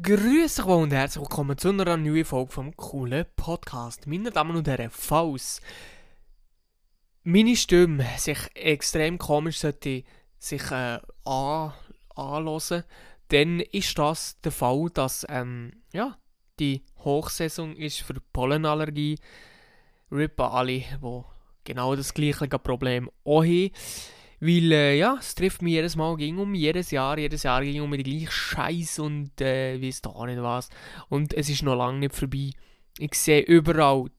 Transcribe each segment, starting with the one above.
Grüß euch und herzlich willkommen zu einer neuen Folge vom coolen Podcast. Meine Damen und Herren, falls meine Stimme sich extrem komisch sollte sich äh, an, anhören, dann ist das der Fall, dass ähm, ja, die Hochsaison ist für Pollenallergie. Rip an alle, die genau das gleiche Problem auch haben. Weil, äh, ja, es trifft mich jedes Mal, ging um jedes Jahr, jedes Jahr ging um den gleichen Scheiß und äh, weiss da nicht was. Und es ist noch lange nicht vorbei. Ich sehe überall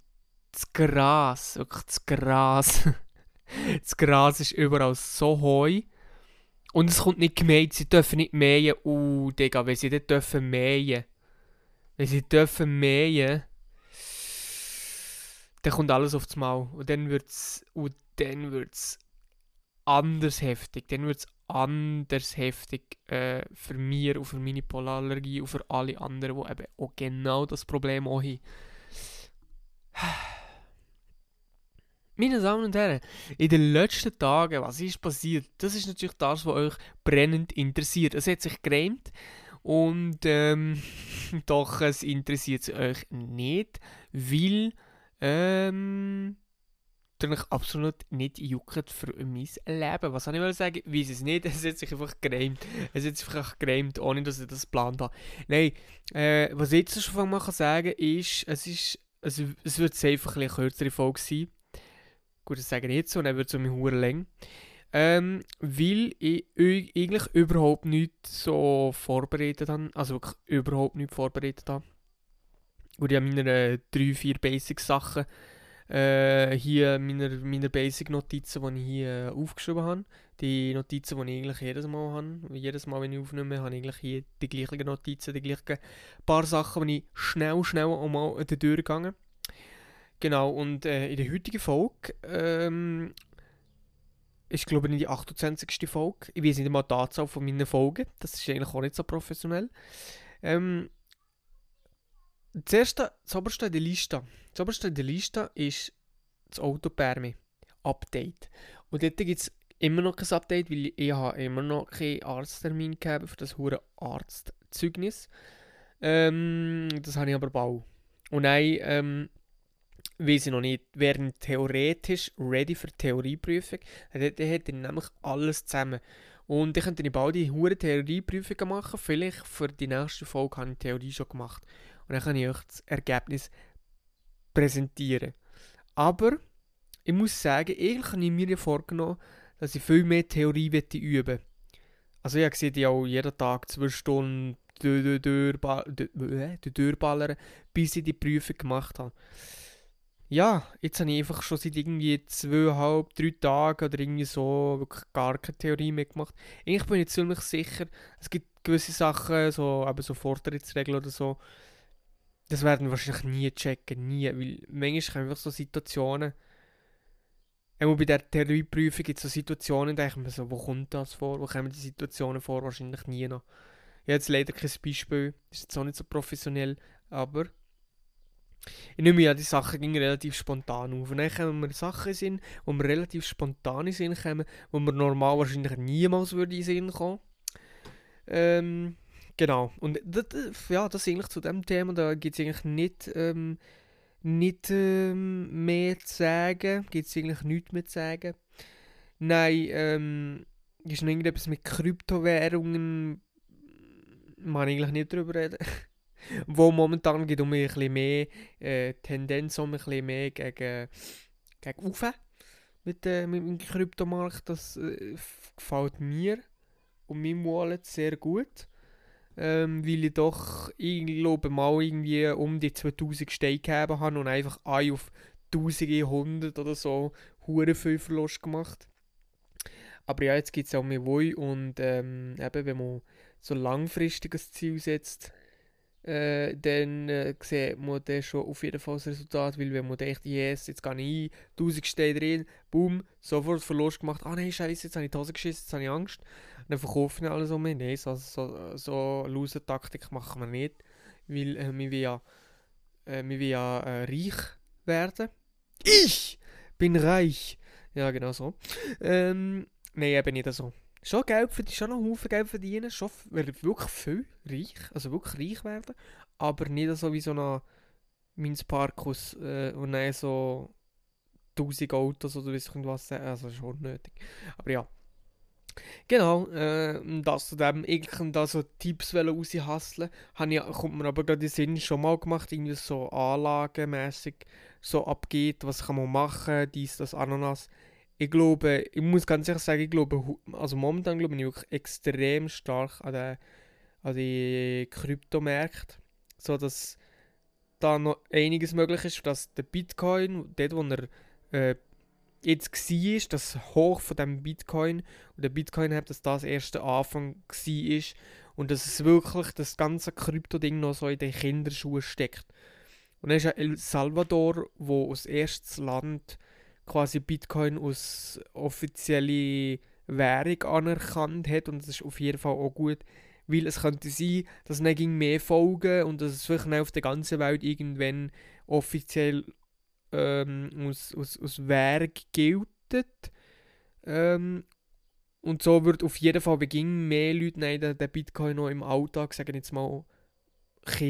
das Gras, wirklich das Gras. das Gras ist überall so heu. Und es kommt nicht gemäht, sie dürfen nicht mähen. Uh, Digga, wenn sie nicht dürfen mähen. Wenn sie dürfen mähen, dann kommt alles aufs Maul. Und dann wird's, und dann wird's anders heftig. Dann wird es anders heftig äh, für mich und für meine Polarallergie und für alle anderen, die eben auch genau das Problem haben. Meine Damen und Herren, in den letzten Tagen, was ist passiert? Das ist natürlich das, was euch brennend interessiert. Es hat sich gereimt und ähm, doch, es interessiert euch nicht, weil ähm, mich absolut nicht juckt für mein Leben. Was soll ich sagen? Ich weiß es nicht. Es hat sich einfach gereimt. Es hat sich einfach gereimt, ohne dass ich das geplant habe. Nein, äh, was ich jetzt schon mal sagen kann, ist, es ist, es, es wird einfach eine kürzere Folge sein. Gut, das sage ich jetzt so, dann wird es um eine lang. Ähm, weil ich eigentlich überhaupt nicht so vorbereitet habe. Also wirklich überhaupt nicht vorbereitet habe. Und ich habe meine äh, drei, vier Basic-Sachen äh, hier meine, meine Basic-Notizen, die ich hier äh, aufgeschrieben habe. Die Notizen, die ich eigentlich jedes Mal habe. Jedes Mal, wenn ich aufnehme, habe ich eigentlich hier die gleichen Notizen, die gleichen paar Sachen, die ich schnell, schnell einmal durchgegangen Genau, und äh, in der heutigen Folge ähm, ist, glaube ich, die 28. Folge. Ich weiß nicht einmal die Anzahl von meinen Folgen. Das ist eigentlich auch nicht so professionell. Ähm, das erste, das oberste der Liste, das oberste der Liste ist das Autopermi Update. Und dort gibt es immer noch kein Update, weil ich habe immer noch keinen Arzttermin gegeben für das hure Arztzeugnis. Ähm, das habe ich aber bald. Und dann ähm, weiß ich noch nicht, wären theoretisch ready für die Theorieprüfung. Dann hätte ich nämlich alles zusammen. Und ich könnte bald die hure Theorieprüfung machen. Vielleicht für die nächste Folge habe ich die Theorie schon gemacht. Und dann kann ich euch das Ergebnis präsentieren. Aber ich muss sagen, eigentlich habe ich mir vorgenommen, dass ich viel mehr Theorie üben Also ich sehe ja auch jeden Tag zwei Stunden durchballern, bis ich die Prüfung gemacht habe. Ja, jetzt habe ich einfach schon seit irgendwie zweieinhalb, drei Tagen oder irgendwie so wirklich gar keine Theorie mehr gemacht. Eigentlich bin ich ziemlich sicher, es gibt gewisse Sachen, so, eben so Fortschrittsregeln oder so, das werden wir wahrscheinlich nie checken, nie. Weil manchmal haben einfach so Situationen. Auch bei der Theorieprüfung gibt es so Situationen, da denke ich mir so, wo kommt das vor? Wo kommen die Situationen vor? Wahrscheinlich nie noch. Ich habe jetzt leider kein Beispiel, ist jetzt auch nicht so professionell, aber ich nehme ja, die Sachen gingen relativ spontan auf. Und dann kommen wir Sachen in wo wir relativ spontan in Sinn kommen, wo wir normal wahrscheinlich niemals würde in Sinn kommen. Ähm, Genau. Und das, ja, das eigentlich zu dem Thema, da gibt es eigentlich nicht, ähm, nicht ähm, mehr zu sagen. Gibt es eigentlich nichts mehr zu sagen. Nein, ähm, ist noch irgendetwas mit Kryptowährungen. Man eigentlich nicht darüber reden. Wo momentan geht um ein bisschen mehr äh, Tendenz um ein bisschen mehr gegen, gegen Ufe mit, äh, mit dem Kryptomarkt. Das äh, gefällt mir und meinem Wallet sehr gut ähm, weil ich doch, ich glaube, mal irgendwie um die 2000 Steine gegeben habe und einfach ein auf 1100 oder so hure viel Verlust gemacht. Aber ja, jetzt gibt es auch mehr Woi und ähm, eben, wenn man so langfristiges Ziel setzt, äh, dann äh, sieht man dann schon auf jeden Fall das Resultat, weil wenn man denkt, yes, jetzt gehe ich ein, 1000 Steine drin, boom, sofort Verlust gemacht, ah nein, scheiße, jetzt habe ich die Hose geschissen, jetzt habe ich Angst dann verkaufen wir alles um mich. Nein, so, so, so Loser-Taktik machen wir nicht, weil äh, wir will ja, äh, wir will ja äh, reich werden. Ich bin reich! Ja, genau so. Ähm, nein, eben nicht so. Schon Geld verdienen, schon noch Haufen Geld verdienen, schon wirklich viel reich, also wirklich reich werden, aber nicht so wie so ein Minz Parkus äh, und dann so 1000 Autos oder wie was, also schon nötig. Aber ja. Genau, äh, das zu dem, ich da so Tipps raushasseln, ich, kommt mir aber gerade in den Sinn schon mal gemacht, irgendwie so anlagenmäßig so abgeht, was kann man machen, dies, das, Ananas. Ich glaube, ich muss ganz ehrlich sagen, ich glaube, also momentan glaube ich wirklich extrem stark an, den, an die Kryptomärkte, so dass da noch einiges möglich ist, dass der Bitcoin, dort wo er äh, jetzt war, das Hoch von dem Bitcoin und der Bitcoin hat, dass das erste Anfang war und dass es wirklich das ganze Krypto-Ding noch so in den Kinderschuhen steckt. Und dann ist ja El Salvador, wo als erstes Land quasi Bitcoin als offizielle Währung anerkannt hat und das ist auf jeden Fall auch gut, weil es könnte sein, dass es mehr folgen und dass es vielleicht auf der ganzen Welt irgendwann offiziell ähm, aus, aus, aus Werk gilt. Ähm, und so wird auf jeden Fall beginn mehr Leute den, den Bitcoin noch im Alltag, sagen jetzt mal,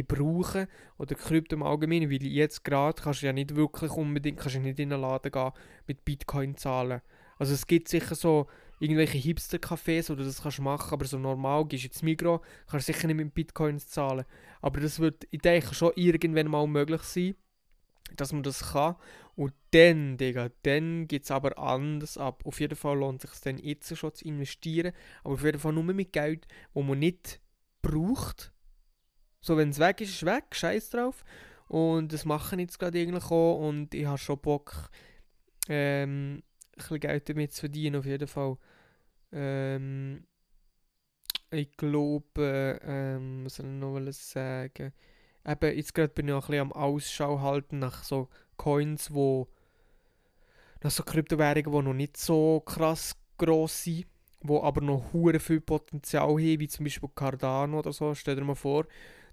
brauchen oder Krypto im Allgemeinen, weil jetzt gerade kannst du ja nicht wirklich unbedingt, kannst du nicht in den Laden gehen mit Bitcoin zahlen. Also es gibt sicher so irgendwelche Hipster-Cafés, du das kannst machen, aber so normal gehst du ins Migros, kannst du sicher nicht mit Bitcoins zahlen. Aber das wird, ich denke, schon irgendwann mal möglich sein dass man das kann. Und dann, Digga, dann geht es aber anders ab. Auf jeden Fall lohnt es sich dann jetzt schon zu investieren, aber auf jeden Fall nur mit Geld, wo man nicht braucht. So, wenn es weg ist, ist es weg, scheiß drauf. Und das mache ich jetzt gerade eigentlich auch und ich habe schon Bock, ähm, ein bisschen Geld damit zu verdienen, auf jeden Fall. Ähm, ich glaube, ähm, was soll ich noch sagen? eben, jetzt gerade bin ich auch ein bisschen am Ausschau halten nach so Coins, wo nach so Kryptowährungen, die noch nicht so krass gross sind, wo aber noch hure viel Potenzial haben, wie zum Beispiel Cardano oder so. Stell dir mal vor,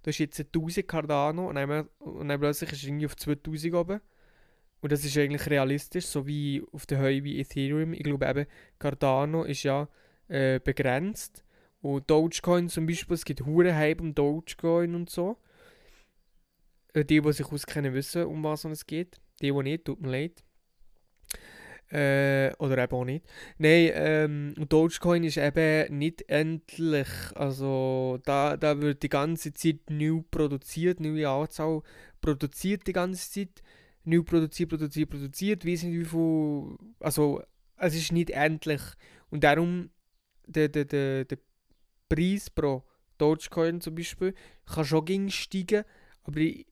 du hast jetzt 1000 Cardano und dann, und dann plötzlich ist es irgendwie auf 2000 oben. Und das ist eigentlich realistisch, so wie auf der Höhe wie Ethereum. Ich glaube eben, Cardano ist ja äh, begrenzt. Und Dogecoin zum Beispiel, es gibt hure Hype um Dogecoin und so. Äh, die, die sich auskennen, wissen, um was es geht. Die, die nicht, tut mir leid. Äh, oder eben auch nicht. Nein, ähm, Dogecoin ist eben nicht endlich. Also da, da wird die ganze Zeit neu produziert, neue Anzahl produziert die ganze Zeit. Neu produziert, produziert, produziert. Wie sind wie viel. Also es ist nicht endlich. Und darum der, der, der, der Preis pro Dogecoin zum Beispiel kann schon steigen. Aber ich,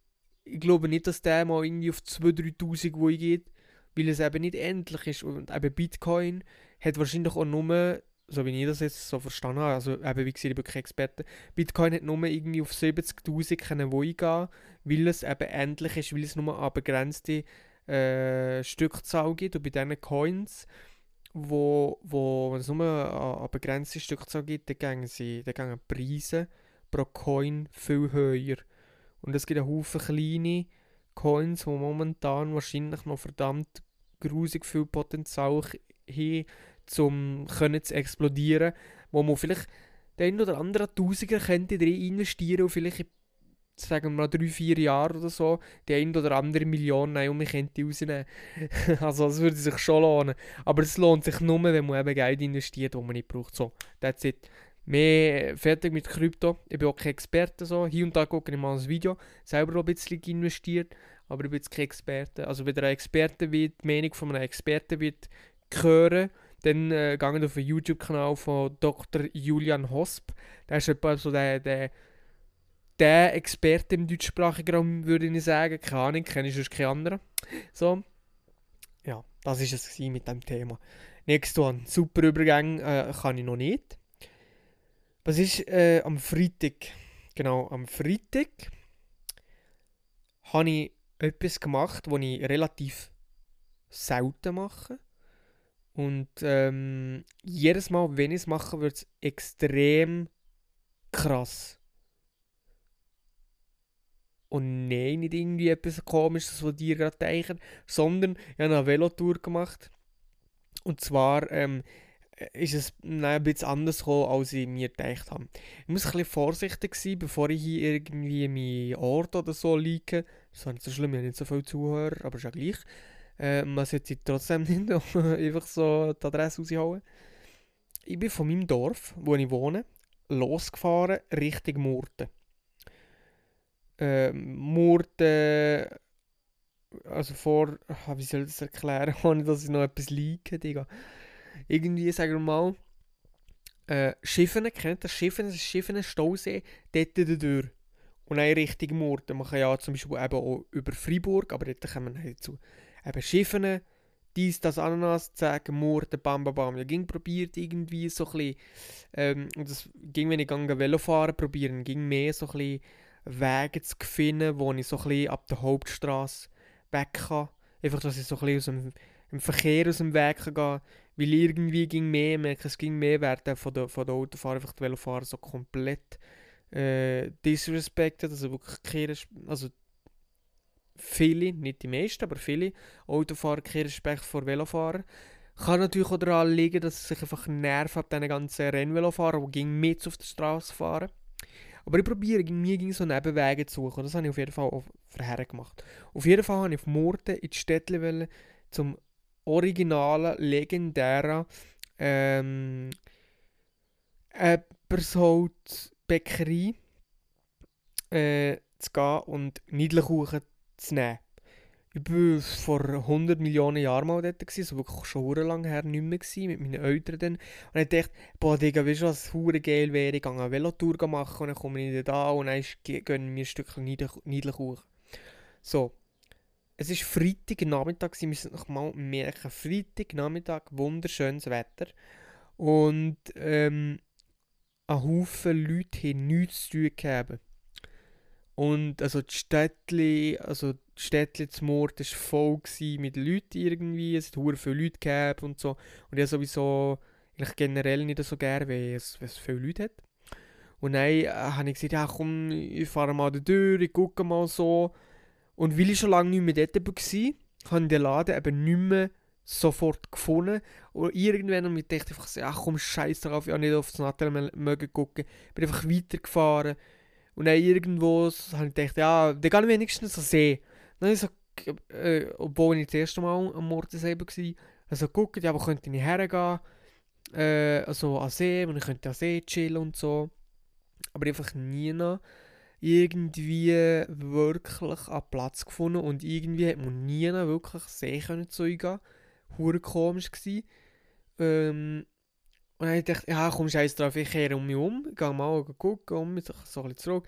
ich glaube nicht, dass der mal irgendwie auf 2'000, 3'000 geht, weil es eben nicht endlich ist. Und eben Bitcoin hat wahrscheinlich auch nur, so wie ich das jetzt so verstanden habe, also eben wie gesagt, ich bin kein Experte, Bitcoin hat nur irgendwie auf 70'000 können gehen, weil es eben endlich ist, weil es nur eine begrenzte äh, Stückzahl gibt und bei diesen Coins wo, wo es nur eine, begrenzte Stückzahl gibt, dann gehen, sie, dann gehen Preise pro Coin viel höher. Und es gibt einen Haufen kleine Coins, die momentan wahrscheinlich noch verdammt grusig viel Potenzial haben, um zu explodieren, wo man vielleicht den oder anderen Tausiger könnte drin investieren und vielleicht sagen wir mal drei, vier Jahre oder so, die ein oder andere Million nehmen könnte rausnehmen. also das würde sich schon lohnen. Aber es lohnt sich nur, wenn man eben Geld investiert, das man nicht braucht. So, that's it mehr fertig mit Krypto. Ich bin auch kein Experte. So. Hier und da gucke ich mal ein Video. Selber ein bisschen investiert, aber ich bin jetzt kein Experte. Also wenn ihr ein Experte wird, die Meinung von einem Experten wird hören, dann äh, geht auf den YouTube-Kanal von Dr. Julian Hosp. Der ist etwa so der, der, der Experte im deutschsprachigen Raum, würde ich sagen. Keine Ahnung, kenne ich sonst keinen anderen. So. Ja, das war es mit dem Thema. Nächstes One. Super Übergang äh, kann ich noch nicht. Was ist äh, am Freitag? Genau, am Freitag habe ich etwas gemacht, was ich relativ selten mache. Und ähm, jedes Mal, wenn ich es mache, wird es extrem krass. Und nein, nicht irgendwie etwas komisches, was dir gerade denken, sondern ich habe eine Velotour gemacht. Und zwar ähm, ist es ein bisschen anders gekommen, als ich mir gedacht habe. Ich muss ein bisschen vorsichtig sein, bevor ich hier irgendwie meinen Ort oder so liege. Das ist nicht so schlimm, ich habe nicht so viele Zuhörer, aber ist ja gleich. Äh, man sollte trotzdem nicht einfach so die Adresse raushauen. Ich bin von meinem Dorf, wo ich wohne, losgefahren Richtung Murten. Äh, Murten, also vor, wie soll ich das erklären, ohne dass ich noch etwas liege, Digga irgendwie, sagen wir mal, äh, Schiffen, kennt das Schiffen, das Schiffen, Stausee, dort durch. Und dann Richtung Murten. Man kann ja zum Beispiel eben auch über Freiburg, aber dort kommen nicht zu. Eben Schiffen, dies, das, Ananas, sagen, Murten, bam, bam, bam. Ich ging probiert irgendwie so ein bisschen, ähm, und das ging, wenn ich gegangen Velofahren probieren, ging mehr so ein bisschen Wege zu finden, wo ich so ein bisschen ab der Hauptstraße weg kann. Einfach, dass ich so ein bisschen aus dem, im Verkehr aus dem Weg kann gehen weil irgendwie ging mehr, merke, es ging mehr werden von der, von der Autofahrer, einfach die Velofahrer so komplett äh, disrespected, also wirklich keine, also viele, nicht die meisten, aber viele Autofahrer keinen Respekt vor Velofahrern. Kann natürlich auch daran liegen, dass es sich einfach nervt ab diesen ganzen Rennvelofahrern, die mit auf der Straße fahren. Aber ich probiere, mir ging so Nebenwege zu suchen. Und das habe ich auf jeden Fall auch vorher gemacht. Auf jeden Fall habe ich auf Murten in die Städte zum originalen, legendären ähm, Ebersholz-Bäckerei äh, zu gehen und Niedlerkuchen zu nehmen. Ich war vor 100 Millionen Jahren mal dort, gewesen, so wirklich schon lange her nicht mehr gewesen, mit meinen Eltern dann. Und ich dachte, boah Digga, weißt du was, hure geil wäre, ich gehe eine Velotour machen und dann komme ich da und dann gönnen wir ein Stückchen Niedlerkuchen. So, es ist Freitagnachmittag, Sie müssen noch mal merken, Freitagnachmittag, wunderschönes Wetter. Und ähm, ein Haufen Leute haben nichts zu tun gehabt. Und also die Städtli, also die Städtli zum Ort war voll mit Leuten irgendwie, es hat viele Leute gehabt und so. Und ich sowieso eigentlich generell nicht so gerne, wenn es, wenn es viele Leute hat. Und dann äh, habe ich gesagt, ja komm, ich fahre mal durch, ich gucke mal so. Und weil ich schon lange nicht mehr dort war, habe ich den Laden eben nicht mehr sofort gefunden. Und irgendwann habe ich gedacht, einfach so, ach komm, scheiß drauf, ich habe nicht auf das Nattel mögen gucken. Bin einfach weitergefahren. Und dann irgendwo habe ich gedacht, ja, dann kann ich wenigstens so sehen. Dann habe ich so, äh, obwohl ich das erste Mal am Mortensee war, also guckt, ja, wo könnte ich hergehen? Äh, also an See, und ich könnte an See chillen und so. Aber einfach nie noch irgendwie wirklich an Platz gefunden und irgendwie hat man nie wirklich sehen können zu. Hure komisch gsi. Ähm, und dann dachte ich, ja komm scheiß drauf, ich kehre um mich um, gehe mal gucken, um mich so ein zurück.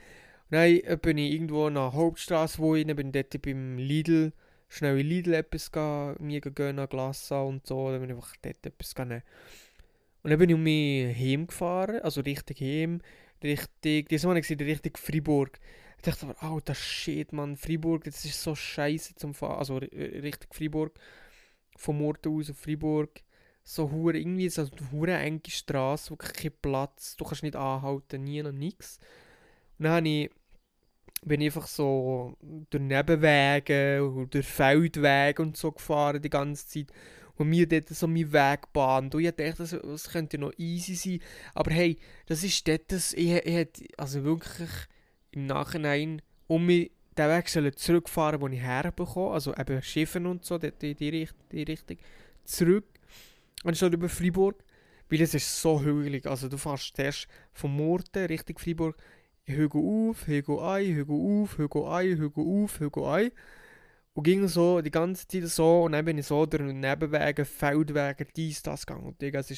Und dann äh, bin ich irgendwo nach Hauptstraße, wo ich bin dort beim Lidl, schnell in Lidl etwas gehen, mir gehen, Glas und so, dann bin ich einfach dort etwas nehmen. Und dann bin ich um mich heimgefahren, also richtig heim, richtig, diesmal war ich richtig Freiburg. Ich dachte aber, das Shit, man, Freiburg, das ist so scheiße zum Fahren. Also richtig Freiburg, vom Ort aus auf Freiburg. So hure irgendwie so hure enge Straße, wirklich kein Platz, du kannst nicht anhalten, nie noch nichts. Und dann ich, bin ich einfach so durch Nebenwege und durch Feldwege und so gefahren die ganze Zeit und mir dort so meinen Weg. Und ich dachte, das, das könnte noch easy sein. Aber hey, das ist dort, das, ich, ich also wirklich im Nachhinein um mich den Weg sollen zurückfahren, wo ich herbekomme, also eben Schiffen und so, dort in die, Richt die Richtung, zurück. Anstatt über Freiburg, weil es ist so hügelig. Also du fährst erst vom Murten Richtung Freiburg, Hügel auf, Hügel ein, Hügel auf, Hügel ein, Hügel auf, Hügel ein. Und ging so die ganze Zeit so und dann bin ich so durch Nebenwege, Feldwege, dies, das gegangen. Und es war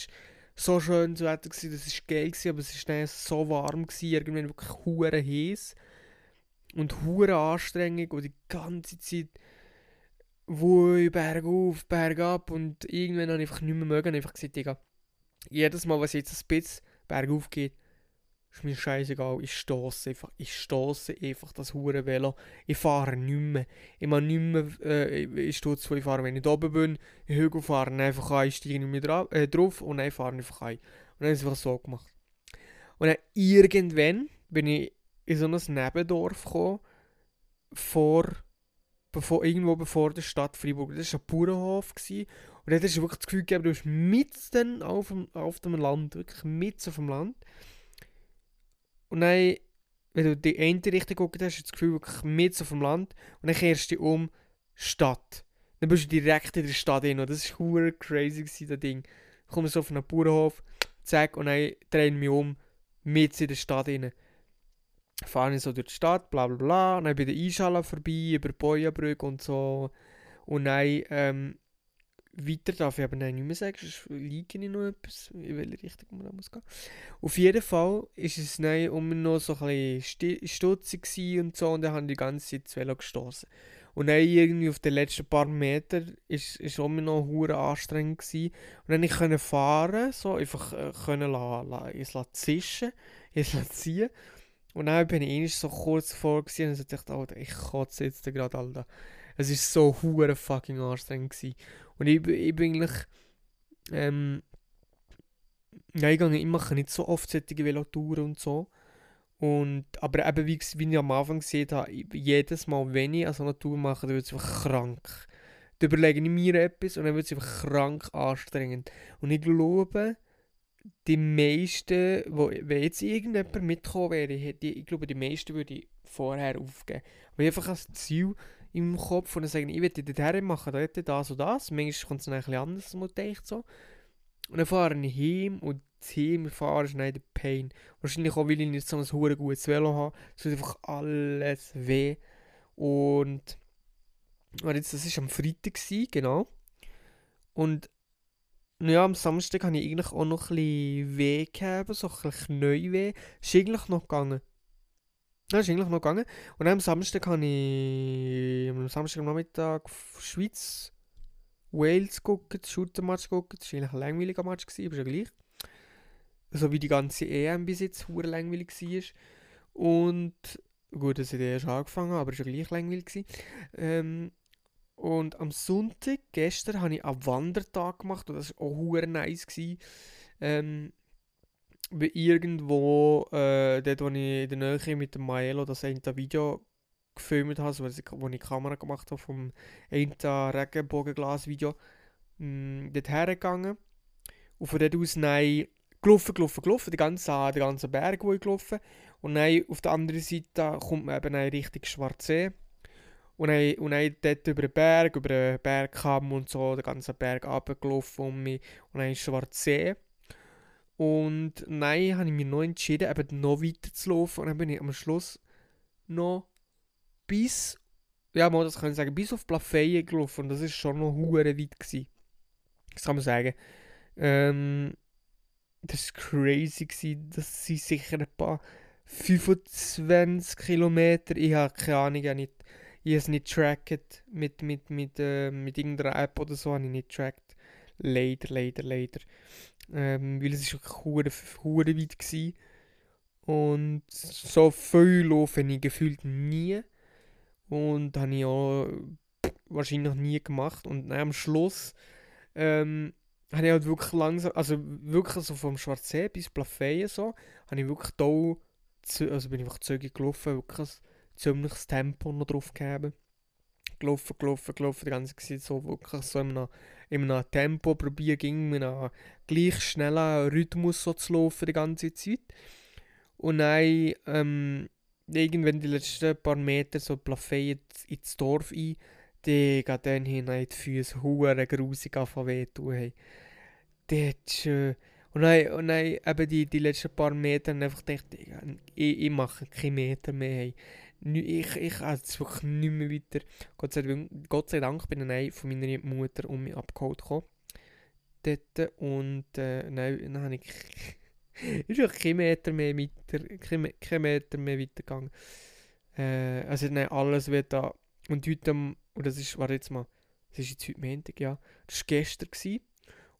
so schön das Wetter, gewesen, das war geil, gewesen, aber es war dann so warm, gewesen, irgendwann wirklich hure heiß und hure anstrengend und die ganze Zeit ich bergauf, bergab und irgendwann habe ich einfach nicht mehr mögen, einfach gesagt, jedes Mal, was jetzt ein bisschen bergauf geht, ist mir scheißegal, ich stoße einfach, ich stoße einfach das hure Velo. Ich fahre nicht mehr. Ich mache nicht mehr, äh, ich stehe zu, ich fahre, wenn ich oben bin, ich Hügel fahren einfach ein, steige nicht mehr drauf, äh, drauf und dann fahre einfach ein. Und dann ist es einfach so gemacht. Und dann irgendwann bin ich in so ein Nebendorf gekommen, vor, bevor, irgendwo bevor der Stadt Freiburg. Das war ein Bauernhof. Gewesen. Und dort hast du wirklich das Gefühl gegeben, du bist mitten auf dem, auf dem Land. Wirklich mitten auf dem Land. Und dann, wenn du die eine Richtung guckst, hast du das Gefühl, wirklich mitten auf dem Land. Und dann kehrst du um Stadt. Dann bist du direkt in der Stadt hin. Und das war crazy, gewesen, das Ding. Ich komme so auf einen Bauernhof, zack, und dann drehe ich mich um, mitten in der Stadt hin fahre ich so durch die Stadt, bla bla bla, und dann bei der Einschale vorbei, über die Bojenbrücke und so. Und dann ähm, weiter darf ich aber nicht mehr sagen, sonst liege ich noch etwas, in welche Richtung man da muss gehen. Auf jeden Fall ist es dann um noch so ein bisschen stutzig und so, und dann habe ich die ganze Zeit das Velo gestoßen. Und dann irgendwie auf den letzten paar Metern ist, ist auch noch hure anstrengend gewesen. Und dann konnte ich fahren, so einfach äh, können la, la, es la zischen, es la ziehen. Und dann bin ich so kurz vor gewesen, und ich dachte, ich kotze jetzt gerade, Alter. Es war so hure fucking anstrengend. Gewesen. Und ich, ich bin eigentlich, ähm, ja, ich, gehe, ich nicht so oft solche Velotouren und so. Und, aber eben, wie, wie ich am Anfang gesehen habe, jedes Mal, wenn ich so eine Tour mache, dann wird es einfach krank. Dann überlege ich mir etwas und dann wird es einfach krank anstrengend. Und ich glaube, die meisten, wo, wenn jetzt irgendjemand mitgekommen wäre, hätte ich, glaube, die meisten würde ich vorher aufgeben. Aber ich einfach ein Ziel im Kopf und dann sagen, ich will dort machen, hätte das und das. Manchmal kommt es dann ein bisschen anders, als man denkt so. Und dann fahre ich heim und das Heimfahren ist nicht der Pain. Wahrscheinlich auch, weil ich nicht so ein hure gutes Velo habe. Es tut einfach alles weh. Und jetzt, das war am Freitag, genau. Und ja, am Samstag habe ich eigentlich auch noch ein bisschen weh gehabt, so ein bisschen Knäuweh. Ist eigentlich noch gegangen. Ja, ist eigentlich noch gegangen. Und am Samstag habe ich am Samstag Nachmittag Schweiz, Wales geguckt, Shooter-Match geguckt. Das war eigentlich ein langweiliger Match, gewesen, aber ja gleich. So wie die ganze EM bis jetzt hure langweilig war. Und gut, dass ich erst angefangen aber ja gleich langweilig. Ähm, und am Sonntag, gestern, habe ich einen Wandertag gemacht und das war auch hure nice. Gewesen. Ähm, irgendwo, äh, dort wo ich in der Nähe mit dem Maelo das eine Video gefilmt habe, also, wo ich die Kamera gemacht habe vom einen Regenbogenglas-Video, mm, dort hergegangen. Und von dort aus nein, gelaufen, gelaufen, gelaufen, den ganzen, den ganzen Berg, wo ich gelaufen. Und dann auf der anderen Seite kommt man eben Richtung Schwarzsee. Und dann, und dann dort über den Berg, über den Bergkamm und so, den ganzen Berg runtergelaufen um mich. Und dann ist Schwarzsee. Und nein, habe ich mich noch entschieden, eben noch weiter zu laufen. Und dann bin ich am Schluss noch bis, ja, mal das kann ich sagen, bis auf Plafeyen gelaufen. Und das ist schon noch hure weit gewesen. Das kann man sagen. Ähm, das war crazy gewesen. Das sind sicher ein paar 25 Kilometer. Ich habe keine Ahnung, ich habe nicht ich habe es nicht tracked mit, mit, mit, äh, mit irgendeiner App oder so, habe ich nicht tracked. Leider, leider, leider. Ähm, weil es wirklich hure, weit war. Und so viel laufe ich gefühlt nie. Und habe ich auch wahrscheinlich nie gemacht. Und am Schluss ähm, habe ich halt wirklich langsam, also wirklich so vom Schwarzsee bis Plafeyen so, habe ich wirklich da, also bin ich einfach zügig gelaufen, wirklich ziemliches Tempo noch drauf gegeben. Gelaufen, gelaufen, gelaufen, die ganze Zeit so wirklich so in einem, in einem Tempo probieren, ging mit einem gleich schnellen Rhythmus so zu laufen die ganze Zeit. Und dann, ähm, irgendwann die letzten paar Meter so Plafé ins Dorf ein, die geht dann hinein die Füße hure grusig anfangen weh tun. Hey. Das äh, und dann, und dann eben die, die letzten paar Meter einfach gedacht, ich, ich mache keine Meter mehr. Hey ich, ich es wirklich nicht mehr weiter. Gott sei, Dank, Gott sei Dank bin ich von meiner Mutter um mich abgeholt gekommen. Dort, und äh, nein, dann habe ich ist auch kein Meter mehr weiter, kein, kein Meter mehr weitergegangen. Äh, also nein, alles wird da. Und heute, und das ist, warte jetzt mal, das ist jetzt heute Montag, ja. Das war gestern. Gewesen.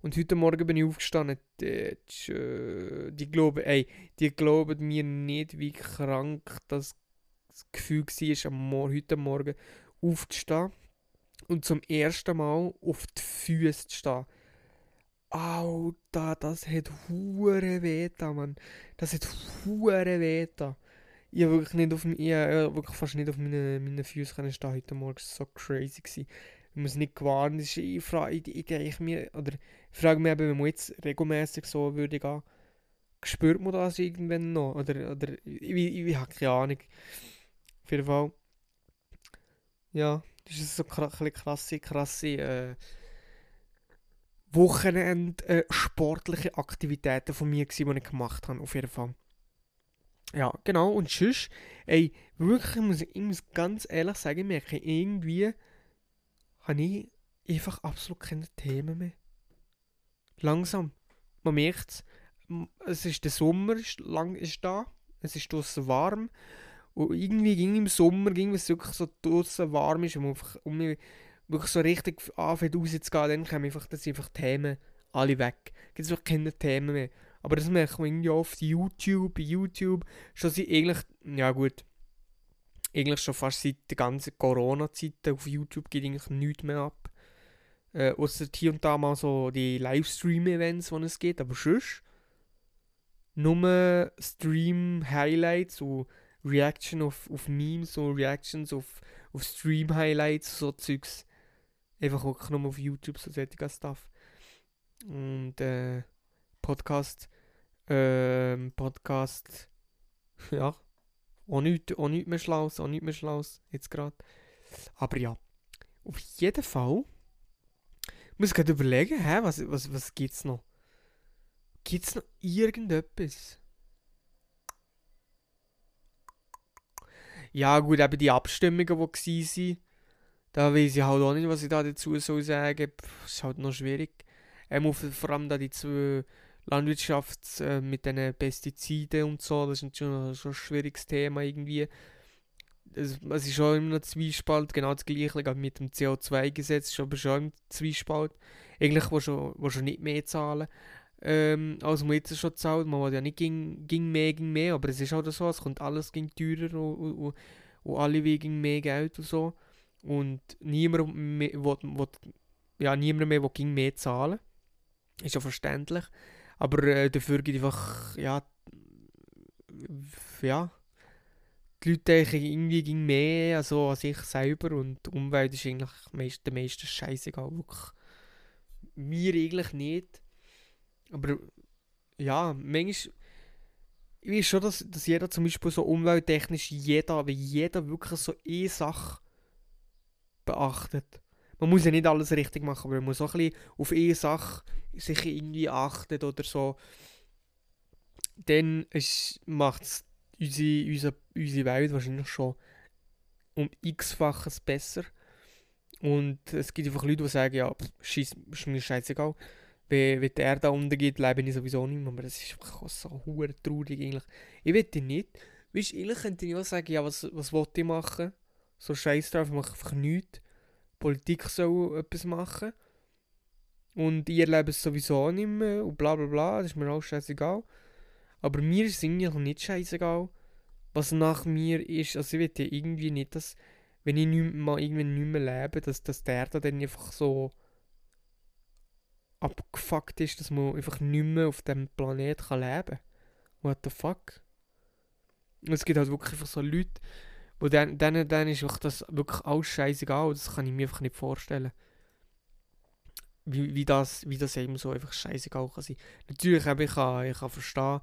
Und heute Morgen bin ich aufgestanden. Die, die, äh, die glauben, ey, die glauben mir nicht, wie krank das das Gefühl war, am Morgen, heute Morgen aufzustehen und zum ersten Mal auf die Füße zu stehen. Alter, das hat hure weh Mann. Das hat hure weh ich habe wirklich nicht auf ich wirklich fast nicht auf meinen meine Füßen stehen heute Morgen. Das war so crazy. Gewesen. Wenn man es nicht gewarnt ist, ich frage, ich, ich, ich, mir, oder ich frage mich eben, wenn man jetzt regelmäßig so würde gehen, spürt man das irgendwann noch? Oder, oder ich, ich, ich habe keine Ahnung. Auf jeden Fall. Ja, das ist so eine krasse, krasse äh, Wochenend äh, sportliche Aktivitäten von mir, gewesen, die ich gemacht habe, auf jeden Fall. Ja, genau. Und sonst, ey, wirklich, ich muss, ich muss ganz ehrlich sagen, ich merke, irgendwie habe ich einfach absolut keine Themen mehr. Langsam. Man merkt es. Es ist der Sommer, ist, lang, ist da. Es ist draußen warm. Und irgendwie ging im Sommer, ging es wirklich so draußen warm ist, und um wirklich so richtig anfängt rauszugehen, dann kommen einfach, das einfach Themen alle weg. Gibt es wirklich keine Themen mehr. Aber das merkt man irgendwie auf YouTube, YouTube, schon seit eigentlich, ja gut, eigentlich schon fast seit der ganzen Corona-Zeit auf YouTube geht eigentlich nichts mehr ab. Äh, außer hier und da mal so die Livestream-Events, die es geht, aber sonst nur Stream-Highlights und Reaction auf, auf Memes und Reactions auf, auf Stream-Highlights, so Zeugs. Einfach auch nur auf YouTube, so solche Stuff. Und äh, Podcast, ähm, Podcast, ja, auch nichts, auch nichts mehr Schlaues, auch nichts mehr Schlaues, jetzt gerade. Aber ja, auf jeden Fall muss ich gerade überlegen, hä, was, was, was gibt's noch? Gibt's noch irgendetwas? Ja gut, eben die Abstimmungen, die waren, da weiß ich halt auch nicht, was ich da dazu soll sagen. Das ist halt noch schwierig. Ähm, vor allem da die zwei Landwirtschaft äh, mit den Pestiziden und so, das ist schon, schon ein schwieriges Thema irgendwie. Es, es ist schon immer ein Zwiespalt, genau das gleiche mit dem CO2-Gesetz, ist aber schon im Zwiespalt. Eigentlich wo schon, wo schon nicht mehr zahlen, ähm, als man jetzt schon zahlt. Man will ja nicht ging, ging mehr, ging mehr, aber es ist halt so, es kommt alles ging teurer und, und, und alle wegen mehr Geld und so. Und niemand mehr, will, will, ja, niemand mehr will ging mehr zahlen. Ist ja verständlich. Aber äh, dafür gibt einfach, ja, ja, die Leute denken irgendwie ging mehr also an sich selber und die Umwelt ist eigentlich meist, der meiste scheißegal. Wirklich. Mir eigentlich nicht. Aber ja, manchmal. Ich weiß schon, dass, dass jeder zum Beispiel so umwelttechnisch jeder, wie jeder wirklich so eine Sache beachtet. Man muss ja nicht alles richtig machen, aber man muss auch ein bisschen auf eine Sache sich irgendwie achtet oder so, dann macht es unsere, unsere, unsere Welt wahrscheinlich schon um x-faches besser. Und es gibt einfach Leute, die sagen, ja, scheiß, ist mir scheißegal. Wenn, wenn die Erde untergeht, lebe ich sowieso nicht mehr. Aber das ist einfach so hure traurig eigentlich. Ich will nicht. Weißt du, eigentlich könnte ich auch sagen, ja, was, was wollte ich machen? So scheiß drauf, ich mache einfach nichts. Politik soll etwas machen. Und ihr lebt es sowieso nicht mehr und bla bla bla, das ist mir auch scheißegal. Aber mir ist es irgendwie nicht scheißegal, was nach mir ist. Also ich will ja irgendwie nicht, dass, wenn ich nicht, mal irgendwann nicht mehr lebe, dass, dass der Erde dann einfach so abgefuckt ist, dass man einfach nicht mehr auf dem Planet kann leben kann. What the fuck? Es gibt halt wirklich einfach so Leute, wo denen, denen, denen ist das wirklich alles scheißegal. Das kann ich mir einfach nicht vorstellen wie, wie, das, wie das eben so einfach scheißegal kann sein. Natürlich, eben, ich, kann, ich kann verstehen,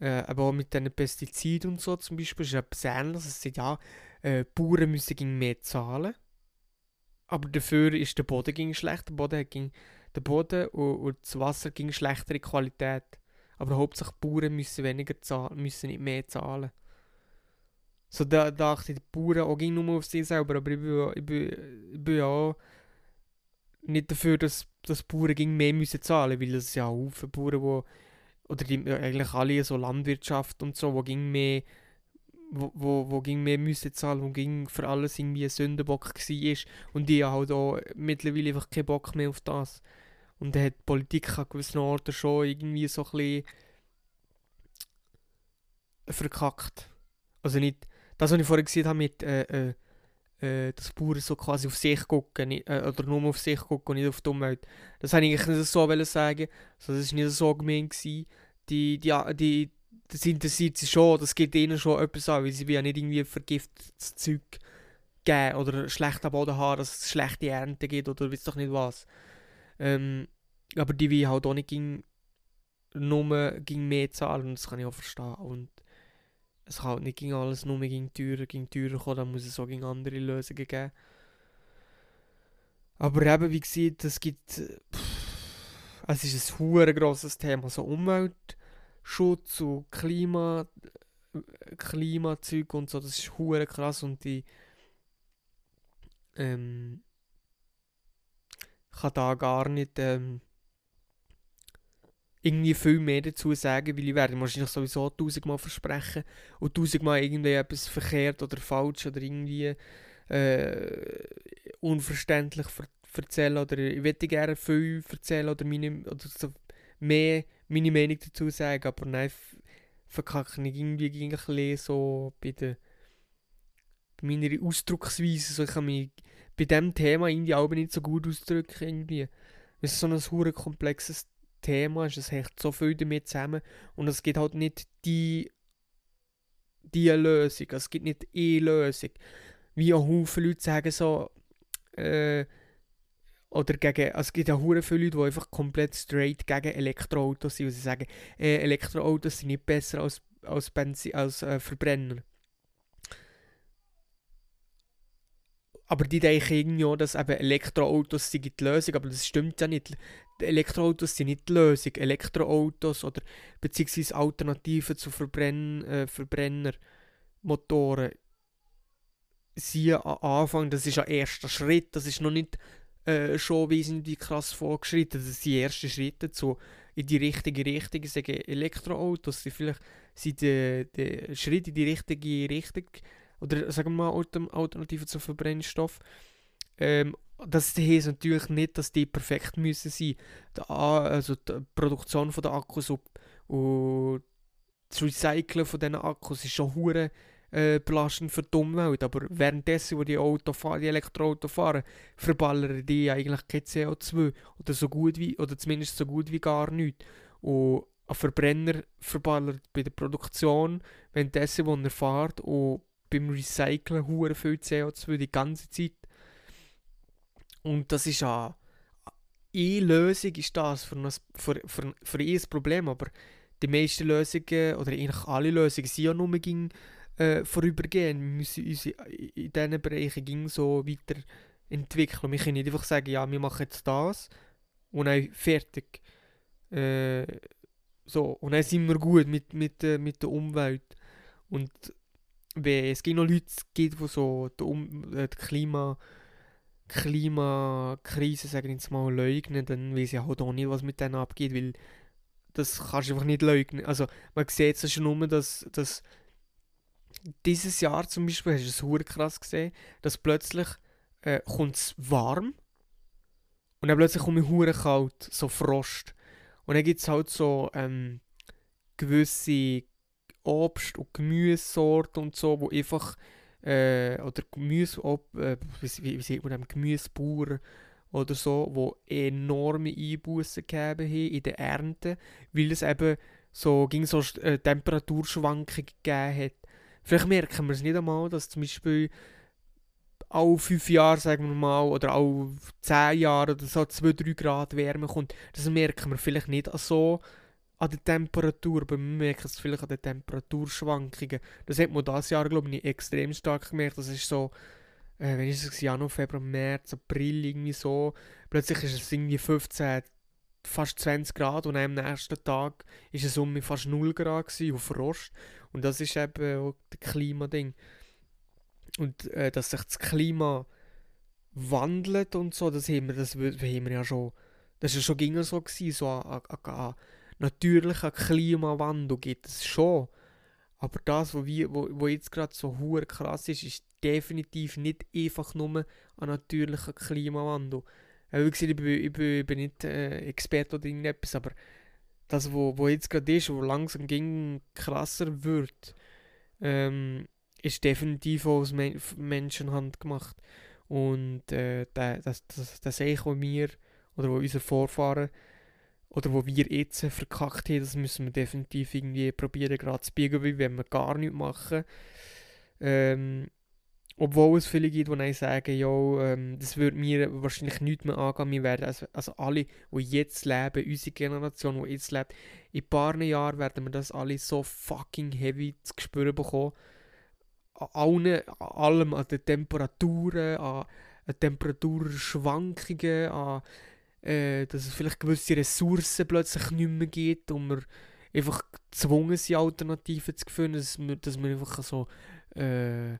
äh, aber auch mit diesen Pestiziden und so zum Beispiel ist etwas ähnliches. Es sagt, ja, äh, Bauern müssen mehr zahlen, aber dafür ist der Boden ging schlecht. Der Boden, ging, der Boden und, und das Wasser ging schlechtere Qualität. Aber hauptsächlich Bauern müssen weniger zahlen, müssen nicht mehr zahlen. So da, da dachte ich, die Bauern auch nur auf sich selber, aber ich bin, ich bin, ich bin ja auch nicht dafür, dass, dass Bauern ging mehr müssen zahlen weil es ja auch viele Bauern, wo, oder die, eigentlich alle so Landwirtschaft und so, wo ging mehr wo, wo, wo ging mehr müssen zahlen, wo ging für alles irgendwie ein Sündenbock war und die haben halt auch mittlerweile einfach keinen Bock mehr auf das. Und dann hat die Politik an gewissen Orten schon irgendwie so ein verkackt. Also nicht, das, was ich vorhin gesehen habe mit äh, äh, äh, dass Bauern so quasi auf sich gucken, nicht, äh, oder nur auf sich gucken und nicht auf die Umwelt. Das wollte ich eigentlich nicht so sagen. Also das war nicht so gemeint. Die, die, die, das interessiert sie schon, das geht ihnen schon etwas an, weil sie ja nicht irgendwie vergiftetes Zeug geben oder schlechter Boden haben, dass es schlechte Ernte gibt oder weiß doch nicht was. Ähm, aber die will halt auch nicht gegen, nur gegen mehr zahlen und das kann ich auch verstehen. Und es kann halt nicht gegen alles nur gegen teurer, gegen teurer kommen, dann muss es auch gegen andere Lösungen geben. Aber eben, wie gesagt, es gibt... Pff, es ist ein hure grosses Thema, so Umweltschutz und Klima... Klimazeug und so, das ist hure krass und die ähm, kann da gar nicht ähm, irgendwie viel mehr dazu sagen, weil ich werde wahrscheinlich sowieso tausendmal versprechen und tausendmal irgendwie etwas verkehrt oder falsch oder irgendwie äh, unverständlich ver erzählen oder ich würde gerne viel erzählen oder, meine, oder so mehr meine Meinung dazu sagen, aber nein, verkacke ich irgendwie ein so bei, der, bei meiner Ausdrucksweise, so ich kann mich bei diesem Thema irgendwie auch nicht so gut ausdrücken irgendwie. Es ist so ein hure komplexes Thema ist, es hängt so viel damit zusammen und es gibt halt nicht die, die Lösung, es gibt nicht eine Lösung. Wie auch Haufen Leute sagen so, äh, oder gegen, also es gibt ja hure viele Leute, die einfach komplett straight gegen Elektroautos sind, und sie sagen, äh, Elektroautos sind nicht besser als, als, Benzin, als äh, Verbrenner. Aber die denken irgendwie auch, dass eben Elektroautos sind die Lösung, aber das stimmt ja nicht. Elektroautos sind nicht die Lösung. Elektroautos oder beziehungsweise Alternativen zu Verbrenn, äh, Verbrennermotoren sind am Anfang, das ist ein erster Schritt, das ist noch nicht äh, schon wesentlich krass vorgeschritten. Das sind die ersten Schritte zu, in die richtige Richtung. Ich sage, Elektroautos sind vielleicht sind die, die Schritte in die richtige Richtung oder sagen wir mal Alternativen zu Verbrennstoff. Ähm, das heisst natürlich nicht, dass die perfekt müssen sein müssen. Also die Produktion der Akkus und, und das Recyceln von diesen Akkus ist schon hure äh, belastend für die Umwelt. Aber währenddessen, wo die, Auto fahren, die Elektroautos fahren, verballern die eigentlich kein CO2 oder so gut wie, oder zumindest so gut wie gar nichts. Und ein Verbrenner verballert bei der Produktion, währenddessen, wo er fährt und beim Recyceln hure viel CO2 die ganze Zeit. Und das ist eine, eine Lösung ist das für ein, für, für, für ein Problem, aber die meisten Lösungen, oder eigentlich alle Lösungen, sind ja nur ging, äh, vorübergehen. Wir müssen uns in diesen Bereichen ging so weiterentwickeln. Wir können nicht einfach sagen, ja, wir machen jetzt das und dann fertig. Äh, so, und dann sind wir gut mit, mit, äh, mit der Umwelt. Und wenn es gibt noch Leute gibt, die so die, um äh, die Klima, Klimakrise, sagen jetzt mal, leugnen, dann weiß ich halt auch nicht, was mit denen abgeht, weil das kannst du einfach nicht leugnen. Also man sieht es schon nur, dass, dass dieses Jahr zum Beispiel, hast du es super krass gesehen, dass plötzlich äh, kommt es warm und dann plötzlich kommt es hure kalt, so Frost. Und dann gibt es halt so ähm, gewisse Obst- und Gemüsesorten und so, wo einfach, äh, oder Gemüse, ob, äh, wie, wie sieht man dem, Gemüsebauern oder so, wo enorme Einbußen gegeben haben in der Ernte, weil es eben so, ging so äh, Temperaturschwankungen gegeben hat. Vielleicht merken wir es nicht einmal, dass zum Beispiel alle fünf Jahre, sagen wir mal, oder alle zehn Jahre oder so 2-3 Grad Wärme kommt. Das merken wir vielleicht nicht so an der Temperatur, aber man merkt es vielleicht an den Temperaturschwankungen. Das hat man dieses Jahr, glaube ich, extrem stark gemerkt. Das ist so, äh, wenn ich es Januar, Februar, März, April irgendwie so, plötzlich ist es irgendwie 15, fast 20 Grad und am nächsten Tag ist es um fast 0 Grad gewesen, auf Frost. Und das ist eben auch das Klimading. Und äh, dass sich das Klima wandelt und so, das haben wir, das haben wir ja schon, das ist schon ging so gewesen, so an, an, an natürlichen Klimawandel gibt es schon. Aber das, was wo, wo jetzt gerade so hure krass ist, ist definitiv nicht einfach nur ein natürlicher Klimawandel. Äh, wie gesagt, ich bin, ich bin, ich bin nicht äh, Experte oder irgendetwas, aber das, wo, wo jetzt gerade ist, wo langsam ging krasser wird, ähm, ist definitiv aus Men Menschenhand gemacht. Und äh, das, das, das, das was wir oder wo unsere Vorfahren oder wo wir jetzt verkackt haben, das müssen wir definitiv irgendwie probieren gerade zu biegen, weil wenn wir gar nichts machen. Ähm, obwohl es viele gibt, die sagen, ja, ähm, das würde mir wahrscheinlich nicht mehr angehen. Wir werden, also, also alle, die jetzt leben, unsere Generation, die jetzt lebt, in ein paar Jahren werden wir das alle so fucking heavy zu spüren bekommen. An allem, an den Temperaturen, an, an Temperaturschwankungen, an äh, dass es vielleicht gewisse Ressourcen plötzlich nicht mehr gibt und wir einfach gezwungen sind, Alternativen zu finden, dass wir, dass wir einfach so äh,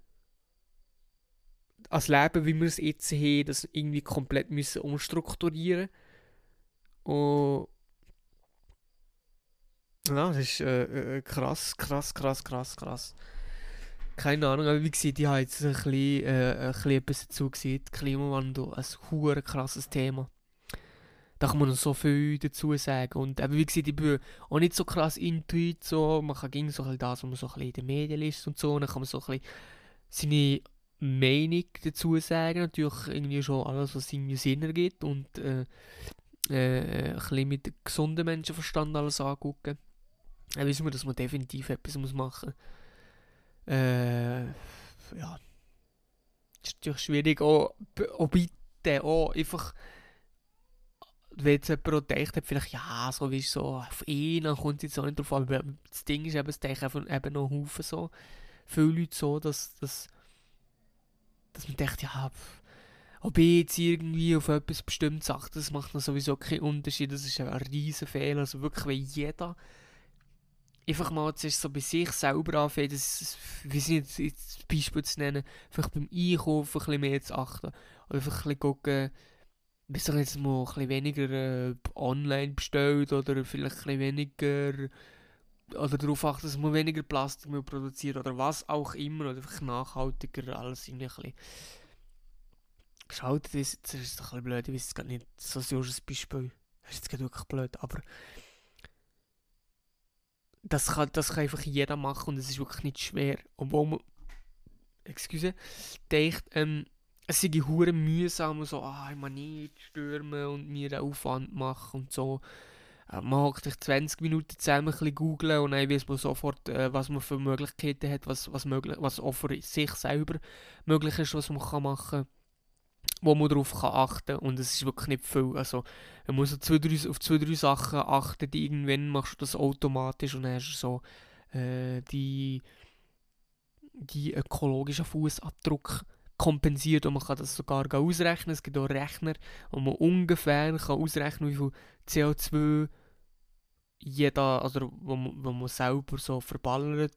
als Leben, wie wir es jetzt haben, das irgendwie komplett müssen umstrukturieren und ja, das ist äh, äh, krass, krass, krass, krass, krass. Keine Ahnung, aber wie gesagt, ich habe jetzt ein bisschen, äh, ein bisschen etwas dazu gesehen. Klimawandel, ein krasses Thema. Da kann man noch so viel dazu sagen. Und eben, wie gesagt, ich bin auch nicht so krass intuit, so. Man kann gegen so das, was man so ein in den Medien liest und so. Und dann kann man so ein bisschen seine Meinung dazu sagen. Natürlich irgendwie schon alles, was irgendwie Sinn ergibt. Und äh, äh, ein bisschen mit gesundem Menschenverstand alles angucken. Dann wissen wir, dass man definitiv etwas muss machen muss. Äh, ja. Das ist natürlich schwierig. Auch, auch bitte auch einfach wenn jetzt jemand denkt, vielleicht, ja, so wie so auf ihn, dann kommt es jetzt auch nicht drauf an. Aber das Ding ist eben, es denken eben noch Haufen so, viele Leute so, dass, dass, dass man denkt, ja, ob ich jetzt irgendwie auf etwas bestimmtes achte, das macht noch sowieso keinen Unterschied. Das ist ein riesen Fehler. Also wirklich, wenn jeder einfach mal zuerst so bei sich selber anfängt, das, wie sie jetzt, jetzt Beispiel zu nennen, vielleicht beim Einkaufen ein bisschen mehr zu achten. Oder einfach ein bisschen gucken, bis er jetzt mal ein bisschen weniger äh, online bestellt oder vielleicht ein bisschen weniger oder darauf achtet, dass man weniger Plastik mehr produziert oder was auch immer oder einfach nachhaltiger alles irgendwie ein bisschen geschaut ist. Das ist ein bisschen blöd, ich weiß es gar nicht, so ein Beispiel. Das ist jetzt wirklich blöd, aber das kann, das kann einfach jeder machen und es ist wirklich nicht schwer. Obwohl man, excuse, denkt, ähm, es sei hure mühsam und so, ah, ich muss nicht stürmen und mir einen Aufwand machen und so. Äh, man hockt sich 20 Minuten zusammen ein bisschen googlen und dann weiß man sofort, äh, was man für Möglichkeiten hat, was, was, möglich, was auch für sich selber möglich ist, was man kann machen kann, wo man darauf kann achten und es ist wirklich nicht viel. Also man muss auf zwei, drei, auf zwei, drei Sachen achten, die irgendwann machst du das automatisch und dann hast du so äh, die, die ökologischen Fußabdruck kompensiert und man kann das sogar ausrechnen. Es gibt auch Rechner, wo man ungefähr kann ausrechnen wie viel CO2 jeder, also wo man, wo man selber so verballert.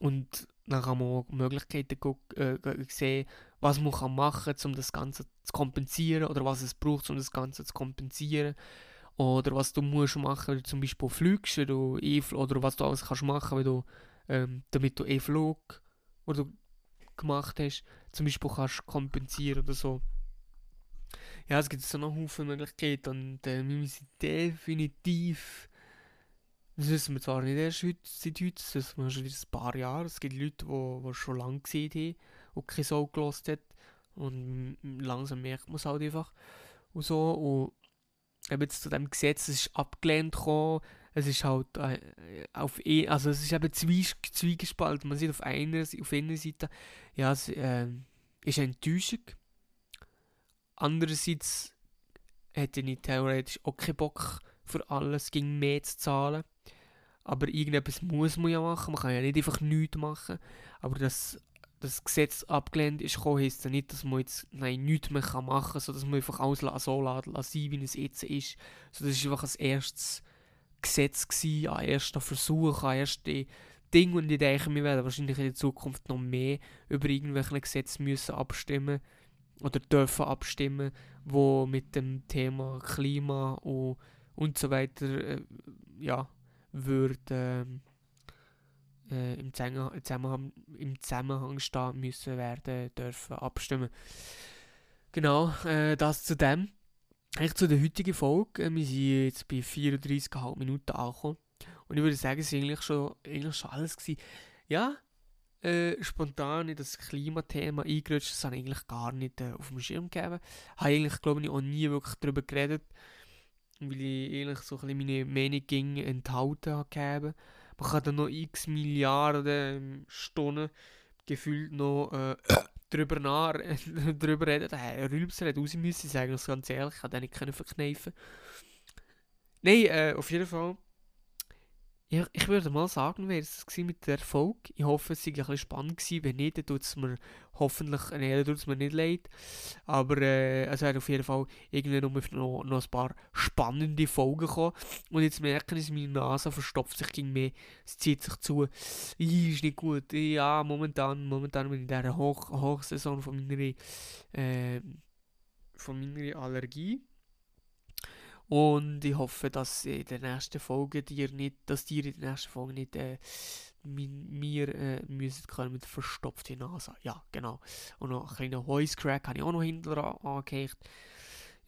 Und dann kann man auch Möglichkeiten äh, sehen, was man kann machen kann, um das Ganze zu kompensieren oder was es braucht, um das Ganze zu kompensieren. Oder was du musst machen, wenn du zum Beispiel fliegst, wenn du e oder was du alles kannst machen, du, ähm, damit du E-Flug gemacht hast, zum Beispiel kannst kompensieren oder so. Ja, es gibt so noch Haufen Möglichkeiten und äh, wir müssen definitiv, das wissen wir zwar nicht erst heute, seit heute, das wissen wir schon ein paar Jahre, es gibt Leute, die, die schon lange gesehen haben und kein Sau gelost hat. Und langsam merkt man es halt einfach. Und so und eben zu dem Gesetz, es ist abgelehnt gekommen, es ist halt äh, auf e also es ist eben zwiegespalten. Man sieht auf einer, auf einer Seite, ja, es äh, ist eine Enttäuschung. Andererseits hätte ich theoretisch auch keinen Bock für alles gegen mehr zu zahlen. Aber irgendetwas muss man ja machen. Man kann ja nicht einfach nichts machen. Aber dass das Gesetz abgelehnt ist, heisst ja nicht, dass man jetzt nein, nichts mehr machen kann, sodass man einfach alles so lassen, lassen wie es jetzt ist. So, das ist einfach als erstes Gesetz gewesen, an ersten Versuch, an ersten Ding und ich denke, wir werden wahrscheinlich in der Zukunft noch mehr über irgendwelche Gesetze müssen abstimmen oder dürfen abstimmen, wo mit dem Thema Klima und, und so weiter äh, ja, würde äh, im, Zusammenhang, im Zusammenhang stehen müssen werden, dürfen abstimmen. Genau, äh, das zu dem. Eigentlich zu der heutigen Folge. Äh, wir sind jetzt bei 34,5 Minuten angekommen. Und ich würde sagen, es war eigentlich schon, eigentlich schon alles. Gewesen. Ja, äh, spontan in das Klimathema eingerutscht, das habe ich eigentlich gar nicht äh, auf dem Schirm gegeben. Habe eigentlich, glaube ich, auch nie wirklich darüber geredet. weil ich ehrlich so ein meine Meinung enthalten habe. Man kann dann noch x Milliarden Stunden gefühlt noch äh, drüber, nach, drüber reden. Herr Rülpser hat raus müssen, sagen das ganz ehrlich, ich konnte nicht verkneifen. Nein, äh, auf jeden Fall ja, ich würde mal sagen, wäre es mit der Folge. Ich hoffe, es war ein bisschen spannend gewesen. Wenn nicht, dann tut es mir hoffentlich, nee, dann tut es mir nicht leid. Aber äh, es werden auf jeden Fall irgendwie noch, noch, ein paar spannende Folgen kommen. Und jetzt merken ich, meine Nase verstopft sich gegen mehr. Es zieht sich zu. Ich, ist nicht gut. Ja, momentan, momentan bin ich in dieser Hoch Hochsaison von meiner, äh, von meiner Allergie. Und ich hoffe, dass in der nächsten Folge dir nicht, dass dir in der nächsten Folge nicht äh, mir äh, müssen können mit verstopfter Nase. Ja, genau. Und noch ein kleiner Voice Crack habe ich auch noch hinterher angehängt.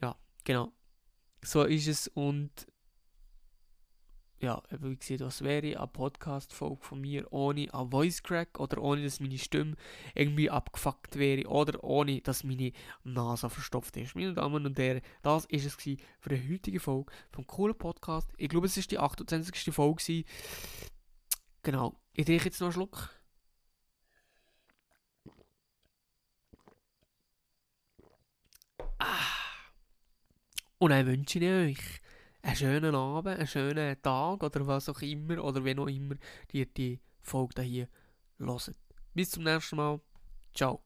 Ja, genau. So ist es und ja, wie gesagt, was wäre eine Podcast-Folge von mir ohne einen Voice Crack oder ohne, dass meine Stimme irgendwie abgefuckt wäre oder ohne, dass meine Nase verstopft ist. Meine Damen und Herren, das ist es für die heutige Folge vom coolen Podcast. Ich glaube, es ist die 28. Folge. Genau, ich trinke jetzt noch einen Schluck. Ah. Und dann wünsche ich euch einen schönen Abend, einen schönen Tag oder was auch immer oder wenn auch immer ihr die Folge hier hört. Bis zum nächsten Mal. Ciao.